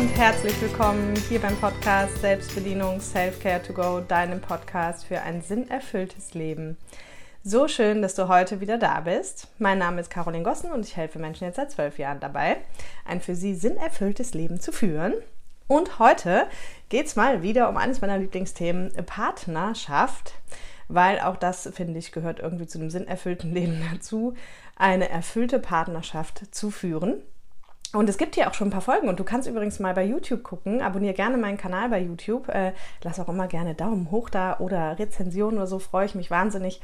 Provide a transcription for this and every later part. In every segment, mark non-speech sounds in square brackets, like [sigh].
und herzlich willkommen hier beim Podcast Selbstbedienung Self-Care to Go, deinem Podcast für ein sinnerfülltes Leben. So schön, dass du heute wieder da bist. Mein Name ist Caroline Gossen und ich helfe Menschen jetzt seit zwölf Jahren dabei, ein für sie sinnerfülltes Leben zu führen. Und heute geht es mal wieder um eines meiner Lieblingsthemen, Partnerschaft, weil auch das, finde ich, gehört irgendwie zu dem sinnerfüllten Leben dazu, eine erfüllte Partnerschaft zu führen. Und es gibt hier auch schon ein paar Folgen und du kannst übrigens mal bei YouTube gucken. Abonniere gerne meinen Kanal bei YouTube. Äh, lass auch immer gerne Daumen hoch da oder Rezensionen oder so. Freue ich mich wahnsinnig,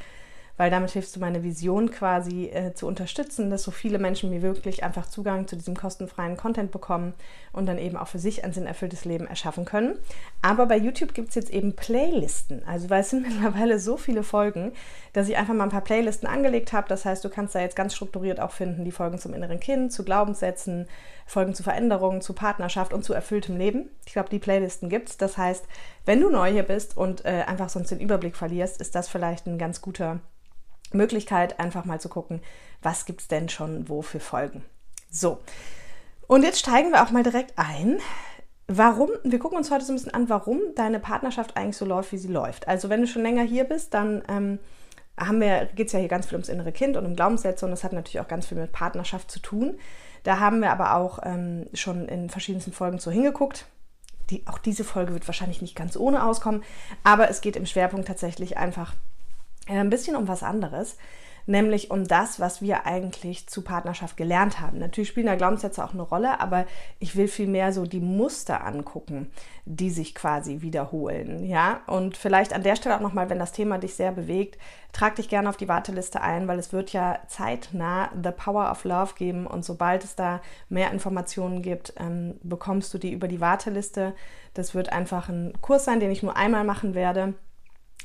weil damit hilfst du meine Vision quasi äh, zu unterstützen, dass so viele Menschen wie wirklich einfach Zugang zu diesem kostenfreien Content bekommen und dann eben auch für sich ein sinnerfülltes Leben erschaffen können. Aber bei YouTube gibt es jetzt eben Playlisten. Also weil es sind [laughs] mittlerweile so viele Folgen, dass ich einfach mal ein paar Playlisten angelegt habe. Das heißt, du kannst da jetzt ganz strukturiert auch finden, die Folgen zum inneren Kind, zu Glaubenssätzen, Folgen zu Veränderungen, zu Partnerschaft und zu erfülltem Leben. Ich glaube, die Playlisten gibt es. Das heißt, wenn du neu hier bist und äh, einfach sonst den Überblick verlierst, ist das vielleicht ein ganz guter Möglichkeit, einfach mal zu gucken, was gibt es denn schon wo für Folgen. So, und jetzt steigen wir auch mal direkt ein. Warum, wir gucken uns heute so ein bisschen an, warum deine Partnerschaft eigentlich so läuft, wie sie läuft. Also wenn du schon länger hier bist, dann ähm, geht es ja hier ganz viel ums innere Kind und um Glaubenssätze und das hat natürlich auch ganz viel mit Partnerschaft zu tun. Da haben wir aber auch ähm, schon in verschiedensten Folgen so hingeguckt. Die, auch diese Folge wird wahrscheinlich nicht ganz ohne auskommen, aber es geht im Schwerpunkt tatsächlich einfach äh, ein bisschen um was anderes, nämlich um das, was wir eigentlich zu Partnerschaft gelernt haben. Natürlich spielen da Glaubenssätze auch eine Rolle, aber ich will vielmehr so die Muster angucken, die sich quasi wiederholen, ja? Und vielleicht an der Stelle auch nochmal, wenn das Thema dich sehr bewegt, trag dich gerne auf die Warteliste ein, weil es wird ja zeitnah The Power of Love geben und sobald es da mehr Informationen gibt, ähm, bekommst du die über die Warteliste. Das wird einfach ein Kurs sein, den ich nur einmal machen werde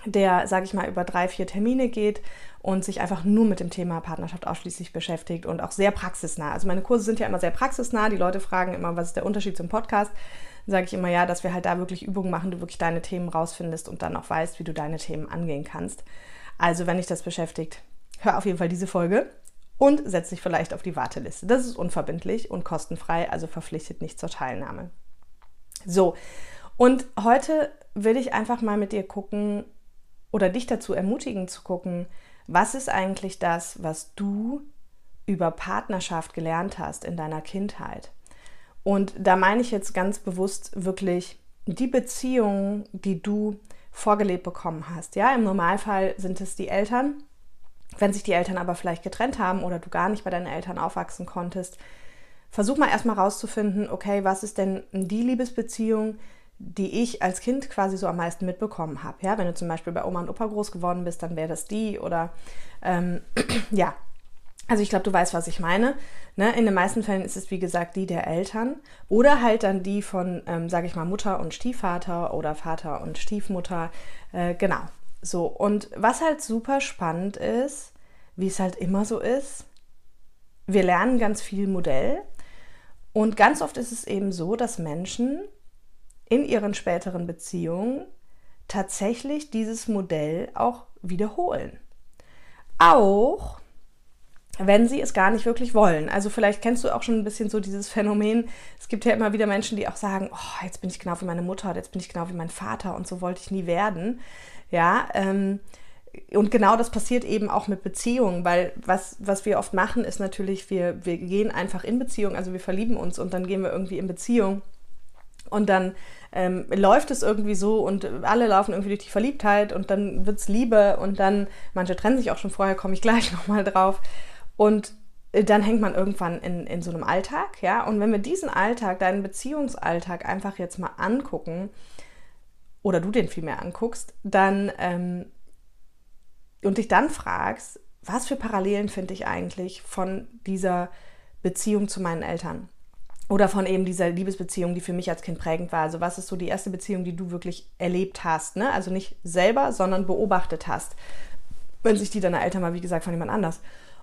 der, sage ich mal, über drei, vier Termine geht und sich einfach nur mit dem Thema Partnerschaft ausschließlich beschäftigt und auch sehr praxisnah. Also meine Kurse sind ja immer sehr praxisnah. Die Leute fragen immer, was ist der Unterschied zum Podcast? Dann sage ich immer ja, dass wir halt da wirklich Übungen machen, du wirklich deine Themen rausfindest und dann auch weißt, wie du deine Themen angehen kannst. Also wenn dich das beschäftigt, hör auf jeden Fall diese Folge und setz dich vielleicht auf die Warteliste. Das ist unverbindlich und kostenfrei, also verpflichtet nicht zur Teilnahme. So, und heute will ich einfach mal mit dir gucken, oder dich dazu ermutigen zu gucken, was ist eigentlich das, was du über Partnerschaft gelernt hast in deiner Kindheit. Und da meine ich jetzt ganz bewusst wirklich die Beziehungen, die du vorgelebt bekommen hast. Ja, im Normalfall sind es die Eltern. Wenn sich die Eltern aber vielleicht getrennt haben oder du gar nicht bei deinen Eltern aufwachsen konntest, versuch mal erstmal rauszufinden, okay, was ist denn die Liebesbeziehung, die ich als Kind quasi so am meisten mitbekommen habe. Ja, wenn du zum Beispiel bei Oma und Opa groß geworden bist, dann wäre das die oder ähm, [clears throat] ja. Also ich glaube, du weißt, was ich meine. Ne? In den meisten Fällen ist es, wie gesagt, die der Eltern oder halt dann die von, ähm, sage ich mal, Mutter und Stiefvater oder Vater und Stiefmutter. Äh, genau. So, und was halt super spannend ist, wie es halt immer so ist, wir lernen ganz viel Modell und ganz oft ist es eben so, dass Menschen in ihren späteren Beziehungen tatsächlich dieses Modell auch wiederholen. Auch wenn sie es gar nicht wirklich wollen. Also vielleicht kennst du auch schon ein bisschen so dieses Phänomen. Es gibt ja immer wieder Menschen, die auch sagen, oh, jetzt bin ich genau wie meine Mutter, jetzt bin ich genau wie mein Vater und so wollte ich nie werden. Ja, ähm, und genau das passiert eben auch mit Beziehungen, weil was, was wir oft machen, ist natürlich, wir, wir gehen einfach in Beziehung, also wir verlieben uns und dann gehen wir irgendwie in Beziehung und dann ähm, läuft es irgendwie so und alle laufen irgendwie durch die Verliebtheit und dann wird es Liebe und dann, manche trennen sich auch schon vorher, komme ich [laughs] gleich nochmal drauf. Und äh, dann hängt man irgendwann in, in so einem Alltag, ja. Und wenn wir diesen Alltag, deinen Beziehungsalltag einfach jetzt mal angucken, oder du den vielmehr anguckst, dann ähm, und dich dann fragst, was für Parallelen finde ich eigentlich von dieser Beziehung zu meinen Eltern? Oder von eben dieser Liebesbeziehung, die für mich als Kind prägend war. Also was ist so die erste Beziehung, die du wirklich erlebt hast? Ne? Also nicht selber, sondern beobachtet hast. Wenn sich die deine Eltern mal, wie gesagt, von jemand anders.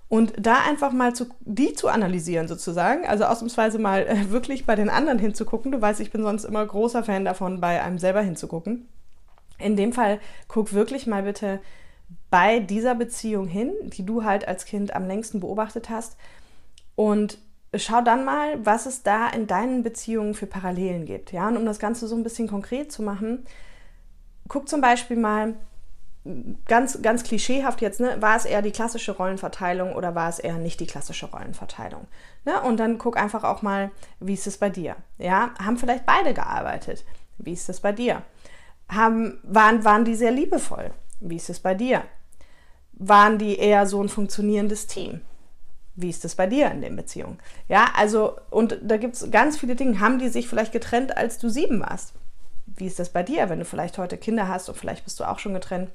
Und da einfach mal zu, die zu analysieren sozusagen, also ausnahmsweise mal äh, wirklich bei den anderen hinzugucken. Du weißt, ich bin sonst immer großer Fan davon, bei einem selber hinzugucken. In dem Fall guck wirklich mal bitte bei dieser Beziehung hin, die du halt als Kind am längsten beobachtet hast und schau dann mal, was es da in deinen Beziehungen für Parallelen gibt. Ja, und um das Ganze so ein bisschen konkret zu machen, guck zum Beispiel mal, ganz, ganz klischeehaft jetzt, ne, war es eher die klassische Rollenverteilung oder war es eher nicht die klassische Rollenverteilung? Ne? Und dann guck einfach auch mal, wie ist es bei dir? Ja, haben vielleicht beide gearbeitet? Wie ist es bei dir? Haben, waren, waren die sehr liebevoll? Wie ist es bei dir? Waren die eher so ein funktionierendes Team? Wie ist es bei dir in den Beziehungen? Ja, also, und da gibt es ganz viele Dinge. Haben die sich vielleicht getrennt, als du sieben warst? Wie ist das bei dir, wenn du vielleicht heute Kinder hast und vielleicht bist du auch schon getrennt?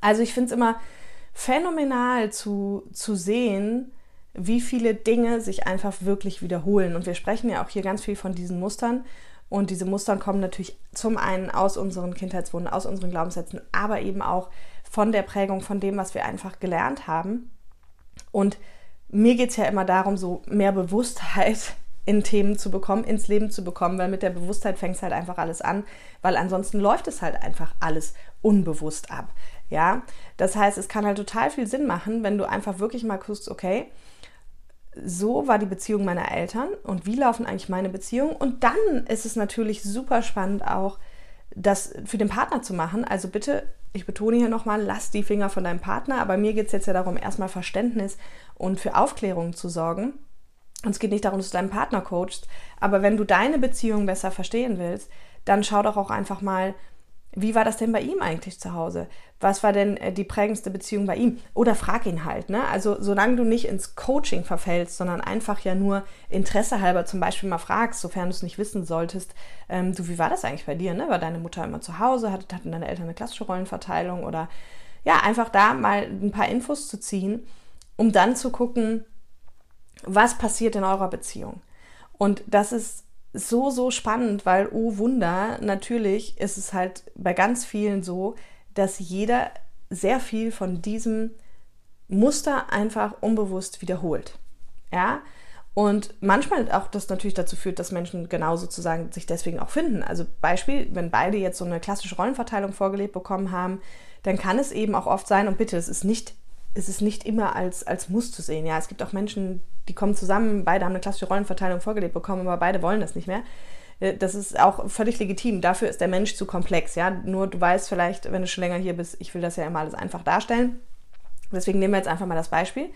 Also ich finde es immer phänomenal zu, zu sehen, wie viele Dinge sich einfach wirklich wiederholen. Und wir sprechen ja auch hier ganz viel von diesen Mustern. Und diese Muster kommen natürlich zum einen aus unseren Kindheitswunden, aus unseren Glaubenssätzen, aber eben auch von der Prägung, von dem, was wir einfach gelernt haben. Und mir geht es ja immer darum, so mehr Bewusstheit in Themen zu bekommen, ins Leben zu bekommen, weil mit der Bewusstheit fängt es halt einfach alles an, weil ansonsten läuft es halt einfach alles unbewusst ab. Ja, das heißt, es kann halt total viel Sinn machen, wenn du einfach wirklich mal guckst, okay, so war die Beziehung meiner Eltern und wie laufen eigentlich meine Beziehungen. Und dann ist es natürlich super spannend auch, das für den Partner zu machen. Also bitte, ich betone hier nochmal, lass die Finger von deinem Partner. Aber mir geht es jetzt ja darum, erstmal Verständnis und für Aufklärung zu sorgen. Und es geht nicht darum, dass du deinen Partner coachst. Aber wenn du deine Beziehung besser verstehen willst, dann schau doch auch einfach mal, wie war das denn bei ihm eigentlich zu Hause? Was war denn äh, die prägendste Beziehung bei ihm? Oder frag ihn halt. Ne? Also solange du nicht ins Coaching verfällst, sondern einfach ja nur Interesse halber zum Beispiel mal fragst, sofern du es nicht wissen solltest, ähm, du, wie war das eigentlich bei dir? Ne? War deine Mutter immer zu Hause? Hatten, hatten deine Eltern eine klassische Rollenverteilung? Oder ja, einfach da mal ein paar Infos zu ziehen, um dann zu gucken, was passiert in eurer Beziehung. Und das ist so, so spannend, weil, oh Wunder, natürlich ist es halt bei ganz vielen so, dass jeder sehr viel von diesem Muster einfach unbewusst wiederholt. Ja, und manchmal auch das natürlich dazu führt, dass Menschen genau sozusagen sich deswegen auch finden. Also Beispiel, wenn beide jetzt so eine klassische Rollenverteilung vorgelebt bekommen haben, dann kann es eben auch oft sein, und bitte, es ist nicht, es ist nicht immer als, als Muss zu sehen. Ja, es gibt auch Menschen, die kommen zusammen, beide haben eine klassische Rollenverteilung vorgelebt bekommen, aber beide wollen das nicht mehr. Äh, das ist auch völlig legitim. Dafür ist der Mensch zu komplex. Ja? Nur du weißt vielleicht, wenn du schon länger hier bist, ich will das ja immer alles einfach darstellen. Deswegen nehmen wir jetzt einfach mal das Beispiel,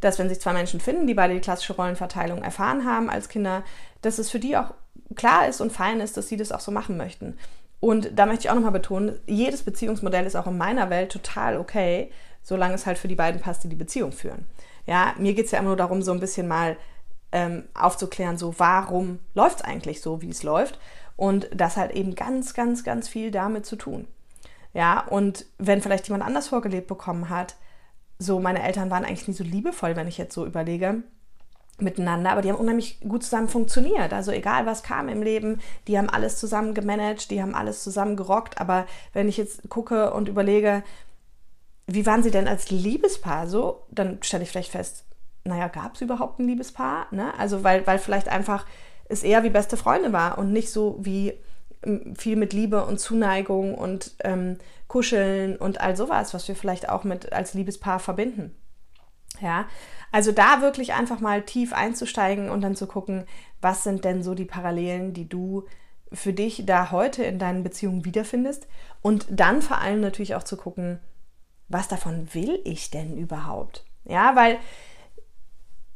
dass wenn sich zwei Menschen finden, die beide die klassische Rollenverteilung erfahren haben als Kinder, dass es für die auch klar ist und fein ist, dass sie das auch so machen möchten. Und da möchte ich auch nochmal betonen, jedes Beziehungsmodell ist auch in meiner Welt total okay, solange es halt für die beiden passt, die die Beziehung führen. Ja, mir geht es ja immer nur darum, so ein bisschen mal ähm, aufzuklären, so warum läuft es eigentlich so, wie es läuft. Und das halt eben ganz, ganz, ganz viel damit zu tun. Ja, und wenn vielleicht jemand anders vorgelebt bekommen hat, so meine Eltern waren eigentlich nie so liebevoll, wenn ich jetzt so überlege, miteinander, aber die haben unheimlich gut zusammen funktioniert. Also egal was kam im Leben, die haben alles zusammen gemanagt, die haben alles zusammen gerockt. Aber wenn ich jetzt gucke und überlege, wie waren sie denn als Liebespaar so? Dann stelle ich vielleicht fest, naja, gab es überhaupt ein Liebespaar? Ne? Also weil, weil vielleicht einfach es eher wie beste Freunde war und nicht so wie ähm, viel mit Liebe und Zuneigung und ähm, Kuscheln und all sowas, was wir vielleicht auch mit als Liebespaar verbinden. Ja, also da wirklich einfach mal tief einzusteigen und dann zu gucken, was sind denn so die Parallelen, die du für dich da heute in deinen Beziehungen wiederfindest und dann vor allem natürlich auch zu gucken, was davon will ich denn überhaupt? Ja, weil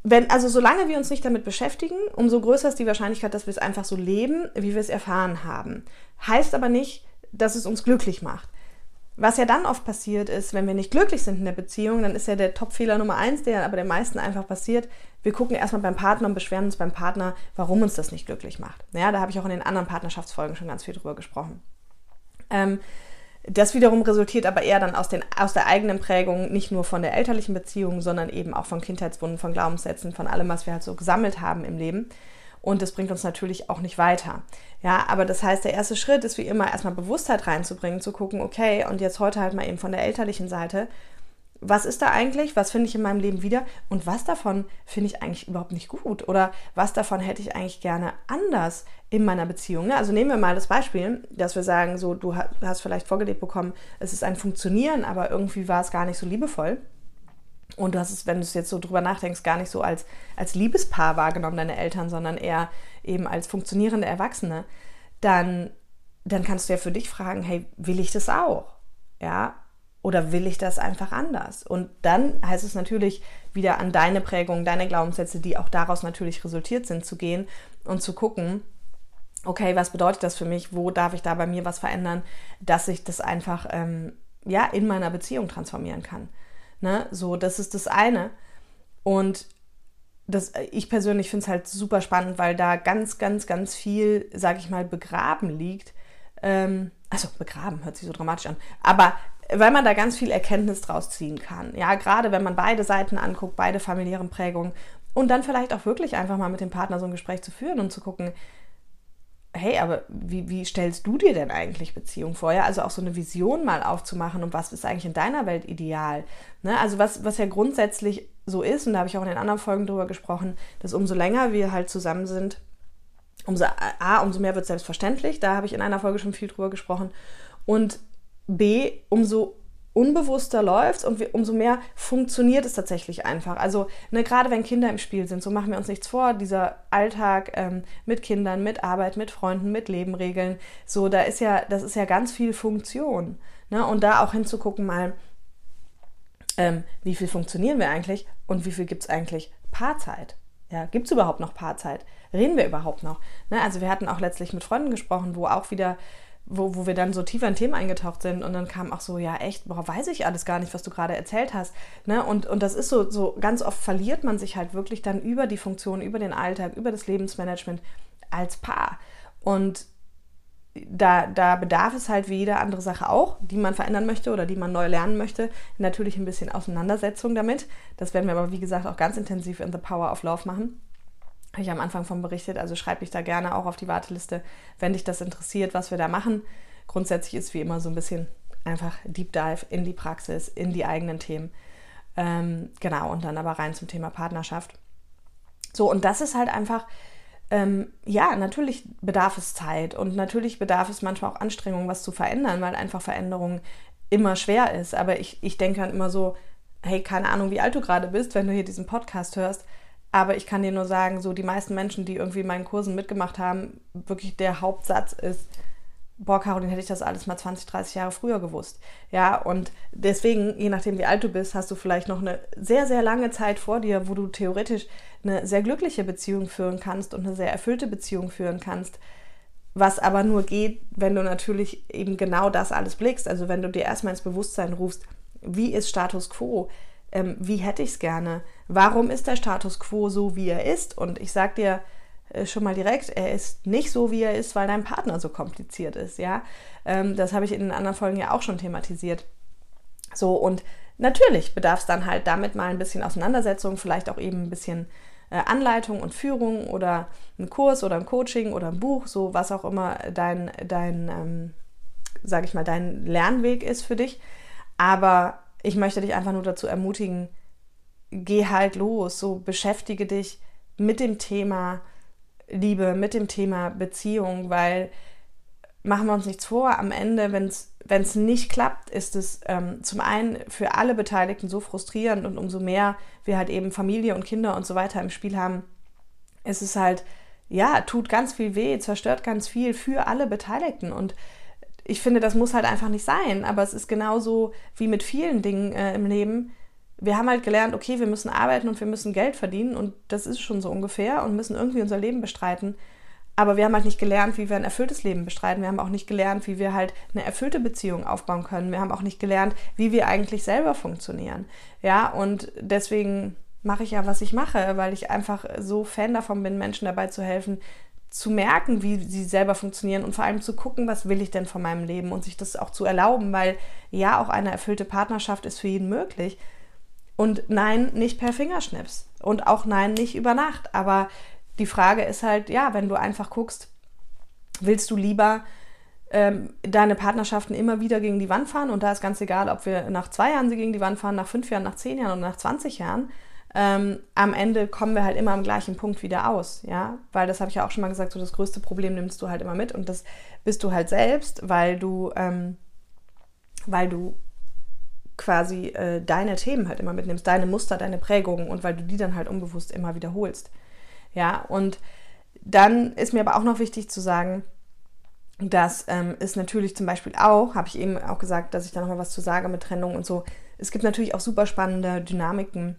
wenn, also solange wir uns nicht damit beschäftigen, umso größer ist die Wahrscheinlichkeit, dass wir es einfach so leben, wie wir es erfahren haben. Heißt aber nicht, dass es uns glücklich macht. Was ja dann oft passiert ist, wenn wir nicht glücklich sind in der Beziehung, dann ist ja der Top-Fehler Nummer eins, der aber der meisten einfach passiert. Wir gucken erstmal beim Partner und beschweren uns beim Partner, warum uns das nicht glücklich macht. Ja, da habe ich auch in den anderen Partnerschaftsfolgen schon ganz viel drüber gesprochen. Ähm, das wiederum resultiert aber eher dann aus, den, aus der eigenen Prägung, nicht nur von der elterlichen Beziehung, sondern eben auch von Kindheitswunden, von Glaubenssätzen, von allem, was wir halt so gesammelt haben im Leben. Und das bringt uns natürlich auch nicht weiter. Ja, aber das heißt, der erste Schritt ist wie immer erstmal Bewusstheit reinzubringen, zu gucken, okay, und jetzt heute halt mal eben von der elterlichen Seite, was ist da eigentlich, was finde ich in meinem Leben wieder und was davon finde ich eigentlich überhaupt nicht gut oder was davon hätte ich eigentlich gerne anders in meiner Beziehung. Ne? Also nehmen wir mal das Beispiel, dass wir sagen, so du hast vielleicht vorgelebt bekommen, es ist ein Funktionieren, aber irgendwie war es gar nicht so liebevoll. und du hast es, wenn du es jetzt so drüber nachdenkst, gar nicht so als, als Liebespaar wahrgenommen, deine Eltern, sondern eher eben als funktionierende Erwachsene, dann, dann kannst du ja für dich fragen, hey, will ich das auch? Ja, oder will ich das einfach anders? Und dann heißt es natürlich wieder an deine Prägung, deine Glaubenssätze, die auch daraus natürlich resultiert sind, zu gehen und zu gucken, okay, was bedeutet das für mich? Wo darf ich da bei mir was verändern, dass ich das einfach ähm, ja in meiner Beziehung transformieren kann? Ne? So, das ist das eine. Und das, ich persönlich finde es halt super spannend, weil da ganz, ganz, ganz viel, sage ich mal, begraben liegt. Ähm, also begraben hört sich so dramatisch an. Aber weil man da ganz viel Erkenntnis draus ziehen kann. Ja, gerade wenn man beide Seiten anguckt, beide familiären Prägungen und dann vielleicht auch wirklich einfach mal mit dem Partner so ein Gespräch zu führen und zu gucken, hey, aber wie, wie stellst du dir denn eigentlich Beziehung vor? Ja, also auch so eine Vision mal aufzumachen und was ist eigentlich in deiner Welt ideal? Ne? Also was, was ja grundsätzlich so ist, und da habe ich auch in den anderen Folgen drüber gesprochen, dass umso länger wir halt zusammen sind, umso A, umso mehr wird selbstverständlich. Da habe ich in einer Folge schon viel drüber gesprochen. Und B, umso unbewusster läuft und wir, umso mehr funktioniert es tatsächlich einfach. Also ne, gerade wenn Kinder im Spiel sind, so machen wir uns nichts vor, dieser Alltag ähm, mit Kindern, mit Arbeit, mit Freunden, mit Lebenregeln, so da ist ja, das ist ja ganz viel Funktion. Ne? Und da auch hinzugucken mal, ähm, wie viel funktionieren wir eigentlich und wie viel gibt es eigentlich Paarzeit? Ja, gibt es überhaupt noch Paarzeit? Reden wir überhaupt noch? Ne? Also wir hatten auch letztlich mit Freunden gesprochen, wo auch wieder wo, wo wir dann so tiefer in Themen eingetaucht sind und dann kam auch so, ja echt, boah, weiß ich alles gar nicht, was du gerade erzählt hast. Ne? Und, und das ist so, so, ganz oft verliert man sich halt wirklich dann über die Funktion, über den Alltag, über das Lebensmanagement als Paar. Und da, da bedarf es halt wie jede andere Sache auch, die man verändern möchte oder die man neu lernen möchte, natürlich ein bisschen Auseinandersetzung damit. Das werden wir aber, wie gesagt, auch ganz intensiv in The Power of Love machen habe ich am Anfang von berichtet. Also schreibe ich da gerne auch auf die Warteliste, wenn dich das interessiert, was wir da machen. Grundsätzlich ist wie immer so ein bisschen einfach Deep Dive in die Praxis, in die eigenen Themen. Ähm, genau, und dann aber rein zum Thema Partnerschaft. So, und das ist halt einfach, ähm, ja, natürlich bedarf es Zeit und natürlich bedarf es manchmal auch Anstrengung, was zu verändern, weil einfach Veränderung immer schwer ist. Aber ich, ich denke dann immer so, hey, keine Ahnung, wie alt du gerade bist, wenn du hier diesen Podcast hörst, aber ich kann dir nur sagen, so die meisten Menschen, die irgendwie meinen Kursen mitgemacht haben, wirklich der Hauptsatz ist, boah, Caroline, hätte ich das alles mal 20, 30 Jahre früher gewusst. Ja, und deswegen, je nachdem, wie alt du bist, hast du vielleicht noch eine sehr, sehr lange Zeit vor dir, wo du theoretisch eine sehr glückliche Beziehung führen kannst und eine sehr erfüllte Beziehung führen kannst. Was aber nur geht, wenn du natürlich eben genau das alles blickst. Also wenn du dir erstmal ins Bewusstsein rufst, wie ist Status quo? Ähm, wie hätte ich es gerne? Warum ist der Status quo so, wie er ist? Und ich sage dir äh, schon mal direkt, er ist nicht so, wie er ist, weil dein Partner so kompliziert ist. Ja, ähm, das habe ich in den anderen Folgen ja auch schon thematisiert. So und natürlich bedarf es dann halt damit mal ein bisschen Auseinandersetzung, vielleicht auch eben ein bisschen äh, Anleitung und Führung oder ein Kurs oder ein Coaching oder ein Buch, so was auch immer dein, dein ähm, sage ich mal, dein Lernweg ist für dich. Aber ich möchte dich einfach nur dazu ermutigen, geh halt los, so beschäftige dich mit dem Thema Liebe, mit dem Thema Beziehung, weil machen wir uns nichts vor, am Ende, wenn es nicht klappt, ist es ähm, zum einen für alle Beteiligten so frustrierend und umso mehr wir halt eben Familie und Kinder und so weiter im Spiel haben, ist es halt, ja, tut ganz viel weh, zerstört ganz viel für alle Beteiligten. Und ich finde, das muss halt einfach nicht sein. Aber es ist genauso wie mit vielen Dingen äh, im Leben. Wir haben halt gelernt, okay, wir müssen arbeiten und wir müssen Geld verdienen und das ist schon so ungefähr und müssen irgendwie unser Leben bestreiten. Aber wir haben halt nicht gelernt, wie wir ein erfülltes Leben bestreiten. Wir haben auch nicht gelernt, wie wir halt eine erfüllte Beziehung aufbauen können. Wir haben auch nicht gelernt, wie wir eigentlich selber funktionieren. Ja, und deswegen mache ich ja, was ich mache, weil ich einfach so Fan davon bin, Menschen dabei zu helfen, zu merken, wie sie selber funktionieren und vor allem zu gucken, was will ich denn von meinem Leben und sich das auch zu erlauben, weil ja, auch eine erfüllte Partnerschaft ist für jeden möglich. Und nein, nicht per Fingerschnips. Und auch nein, nicht über Nacht. Aber die Frage ist halt, ja, wenn du einfach guckst, willst du lieber ähm, deine Partnerschaften immer wieder gegen die Wand fahren? Und da ist ganz egal, ob wir nach zwei Jahren sie gegen die Wand fahren, nach fünf Jahren, nach zehn Jahren oder nach 20 Jahren ähm, am Ende kommen wir halt immer am gleichen Punkt wieder aus, ja, weil das habe ich ja auch schon mal gesagt, so das größte Problem nimmst du halt immer mit und das bist du halt selbst, weil du, ähm, weil du quasi äh, deine Themen halt immer mitnimmst, deine Muster, deine Prägungen und weil du die dann halt unbewusst immer wiederholst. Ja, und dann ist mir aber auch noch wichtig zu sagen, dass ähm, es natürlich zum Beispiel auch, habe ich eben auch gesagt, dass ich da nochmal was zu sage mit Trennung und so. Es gibt natürlich auch super spannende Dynamiken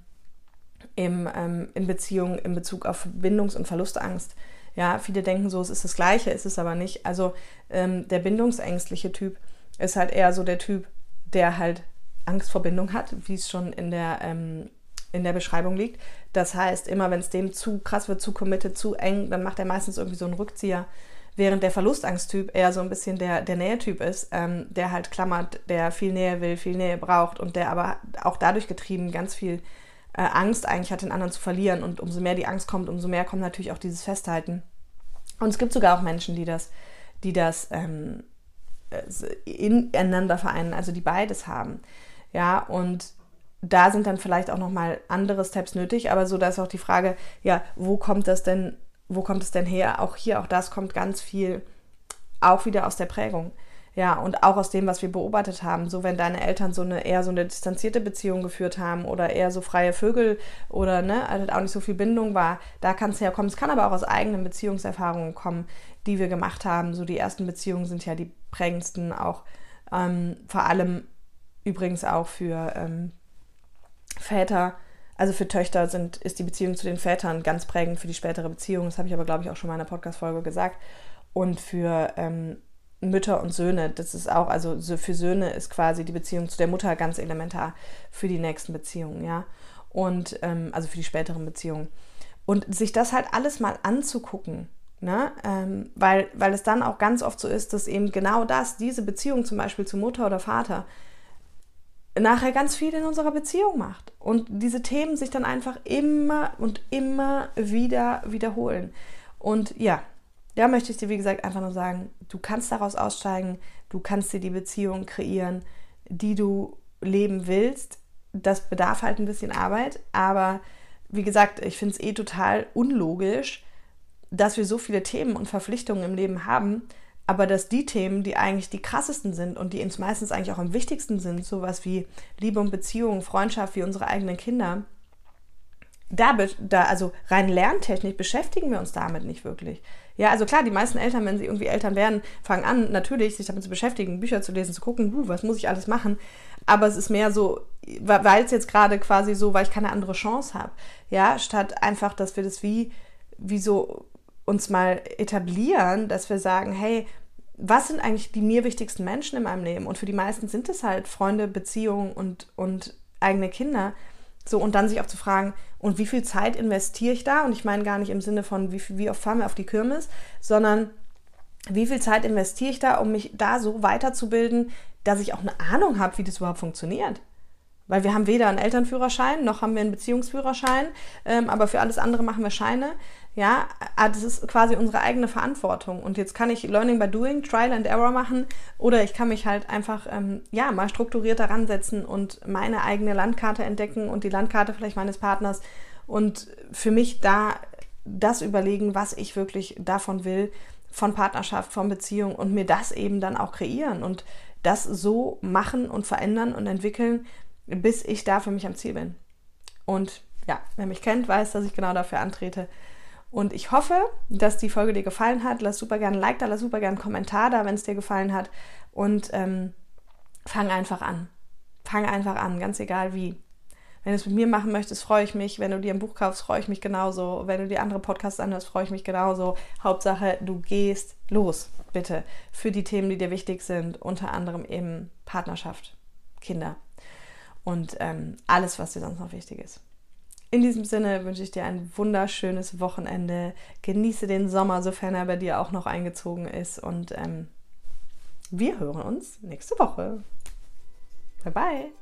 im, ähm, in Beziehungen in Bezug auf Bindungs- und Verlustangst. Ja, viele denken so, es ist das Gleiche, ist es aber nicht. Also ähm, der bindungsängstliche Typ ist halt eher so der Typ, der halt Angst vor Bindung hat, wie es schon in der, ähm, in der Beschreibung liegt. Das heißt, immer wenn es dem zu krass wird, zu committed, zu eng, dann macht er meistens irgendwie so einen Rückzieher. Während der Verlustangsttyp eher so ein bisschen der, der Nähetyp ist, ähm, der halt klammert, der viel Nähe will, viel Nähe braucht und der aber auch dadurch getrieben ganz viel äh, Angst eigentlich hat, den anderen zu verlieren. Und umso mehr die Angst kommt, umso mehr kommt natürlich auch dieses Festhalten. Und es gibt sogar auch Menschen, die das, die das ähm, äh, ineinander vereinen, also die beides haben. Ja, und da sind dann vielleicht auch nochmal andere Steps nötig, aber so da ist auch die Frage, ja, wo kommt das denn, wo kommt es denn her? Auch hier, auch das kommt ganz viel auch wieder aus der Prägung. Ja, und auch aus dem, was wir beobachtet haben. So, wenn deine Eltern so eine eher so eine distanzierte Beziehung geführt haben oder eher so freie Vögel oder ne, also auch nicht so viel Bindung war, da kann es herkommen. Es kann aber auch aus eigenen Beziehungserfahrungen kommen, die wir gemacht haben. So, die ersten Beziehungen sind ja die prägendsten, auch ähm, vor allem übrigens auch für ähm, Väter. Also für Töchter sind, ist die Beziehung zu den Vätern ganz prägend für die spätere Beziehung. Das habe ich aber, glaube ich, auch schon mal in einer Podcast-Folge gesagt. Und für ähm, Mütter und Söhne, das ist auch, also für Söhne ist quasi die Beziehung zu der Mutter ganz elementar für die nächsten Beziehungen, ja. Und ähm, also für die späteren Beziehungen. Und sich das halt alles mal anzugucken, ne? Ähm, weil, weil es dann auch ganz oft so ist, dass eben genau das, diese Beziehung zum Beispiel zu Mutter oder Vater, nachher ganz viel in unserer Beziehung macht. Und diese Themen sich dann einfach immer und immer wieder wiederholen. Und ja, da möchte ich dir, wie gesagt, einfach nur sagen, du kannst daraus aussteigen, du kannst dir die Beziehung kreieren, die du leben willst. Das bedarf halt ein bisschen Arbeit, aber wie gesagt, ich finde es eh total unlogisch, dass wir so viele Themen und Verpflichtungen im Leben haben, aber dass die Themen, die eigentlich die krassesten sind und die uns meistens eigentlich auch am wichtigsten sind, sowas wie Liebe und Beziehung, Freundschaft, wie unsere eigenen Kinder, da, da, also rein lerntechnisch beschäftigen wir uns damit nicht wirklich. Ja, also klar, die meisten Eltern, wenn sie irgendwie Eltern werden, fangen an, natürlich sich damit zu beschäftigen, Bücher zu lesen, zu gucken, uh, was muss ich alles machen. Aber es ist mehr so, weil es jetzt gerade quasi so, weil ich keine andere Chance habe. Ja, statt einfach, dass wir das wie, wie so uns mal etablieren, dass wir sagen, hey, was sind eigentlich die mir wichtigsten Menschen in meinem Leben? Und für die meisten sind es halt Freunde, Beziehungen und, und eigene Kinder. So, und dann sich auch zu fragen, und wie viel Zeit investiere ich da? Und ich meine gar nicht im Sinne von, wie, wie oft fahren wir auf die Kirmes, sondern wie viel Zeit investiere ich da, um mich da so weiterzubilden, dass ich auch eine Ahnung habe, wie das überhaupt funktioniert. Weil wir haben weder einen Elternführerschein, noch haben wir einen Beziehungsführerschein, ähm, aber für alles andere machen wir Scheine. Ja, ah, das ist quasi unsere eigene Verantwortung. Und jetzt kann ich Learning by Doing, Trial and Error machen oder ich kann mich halt einfach, ähm, ja, mal strukturierter ransetzen und meine eigene Landkarte entdecken und die Landkarte vielleicht meines Partners und für mich da das überlegen, was ich wirklich davon will, von Partnerschaft, von Beziehung und mir das eben dann auch kreieren und das so machen und verändern und entwickeln, bis ich da für mich am Ziel bin. Und ja, wer mich kennt, weiß, dass ich genau dafür antrete. Und ich hoffe, dass die Folge dir gefallen hat. Lass super gerne ein Like da, lass super gerne einen Kommentar da, wenn es dir gefallen hat. Und ähm, fang einfach an. Fang einfach an, ganz egal wie. Wenn du es mit mir machen möchtest, freue ich mich. Wenn du dir ein Buch kaufst, freue ich mich genauso. Wenn du dir andere Podcasts anhörst, freue ich mich genauso. Hauptsache, du gehst los, bitte, für die Themen, die dir wichtig sind. Unter anderem eben Partnerschaft, Kinder und ähm, alles, was dir sonst noch wichtig ist. In diesem Sinne wünsche ich dir ein wunderschönes Wochenende. Genieße den Sommer, sofern er bei dir auch noch eingezogen ist. Und ähm, wir hören uns nächste Woche. Bye bye.